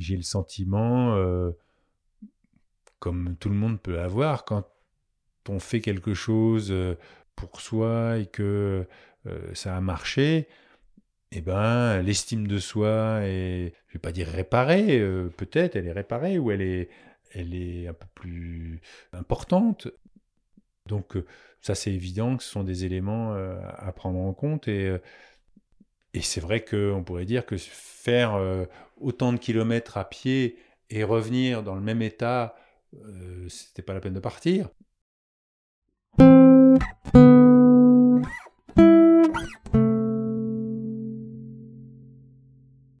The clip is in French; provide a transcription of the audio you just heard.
j'ai le sentiment, euh, comme tout le monde peut avoir, quand on fait quelque chose euh, pour soi et que euh, ça a marché, eh ben, l'estime de soi est, je vais pas dire réparée, peut-être, elle est réparée ou elle est, elle est un peu plus importante. Donc, ça, c'est évident que ce sont des éléments à prendre en compte et et c'est vrai qu'on pourrait dire que faire euh, autant de kilomètres à pied et revenir dans le même état, euh, c'était pas la peine de partir.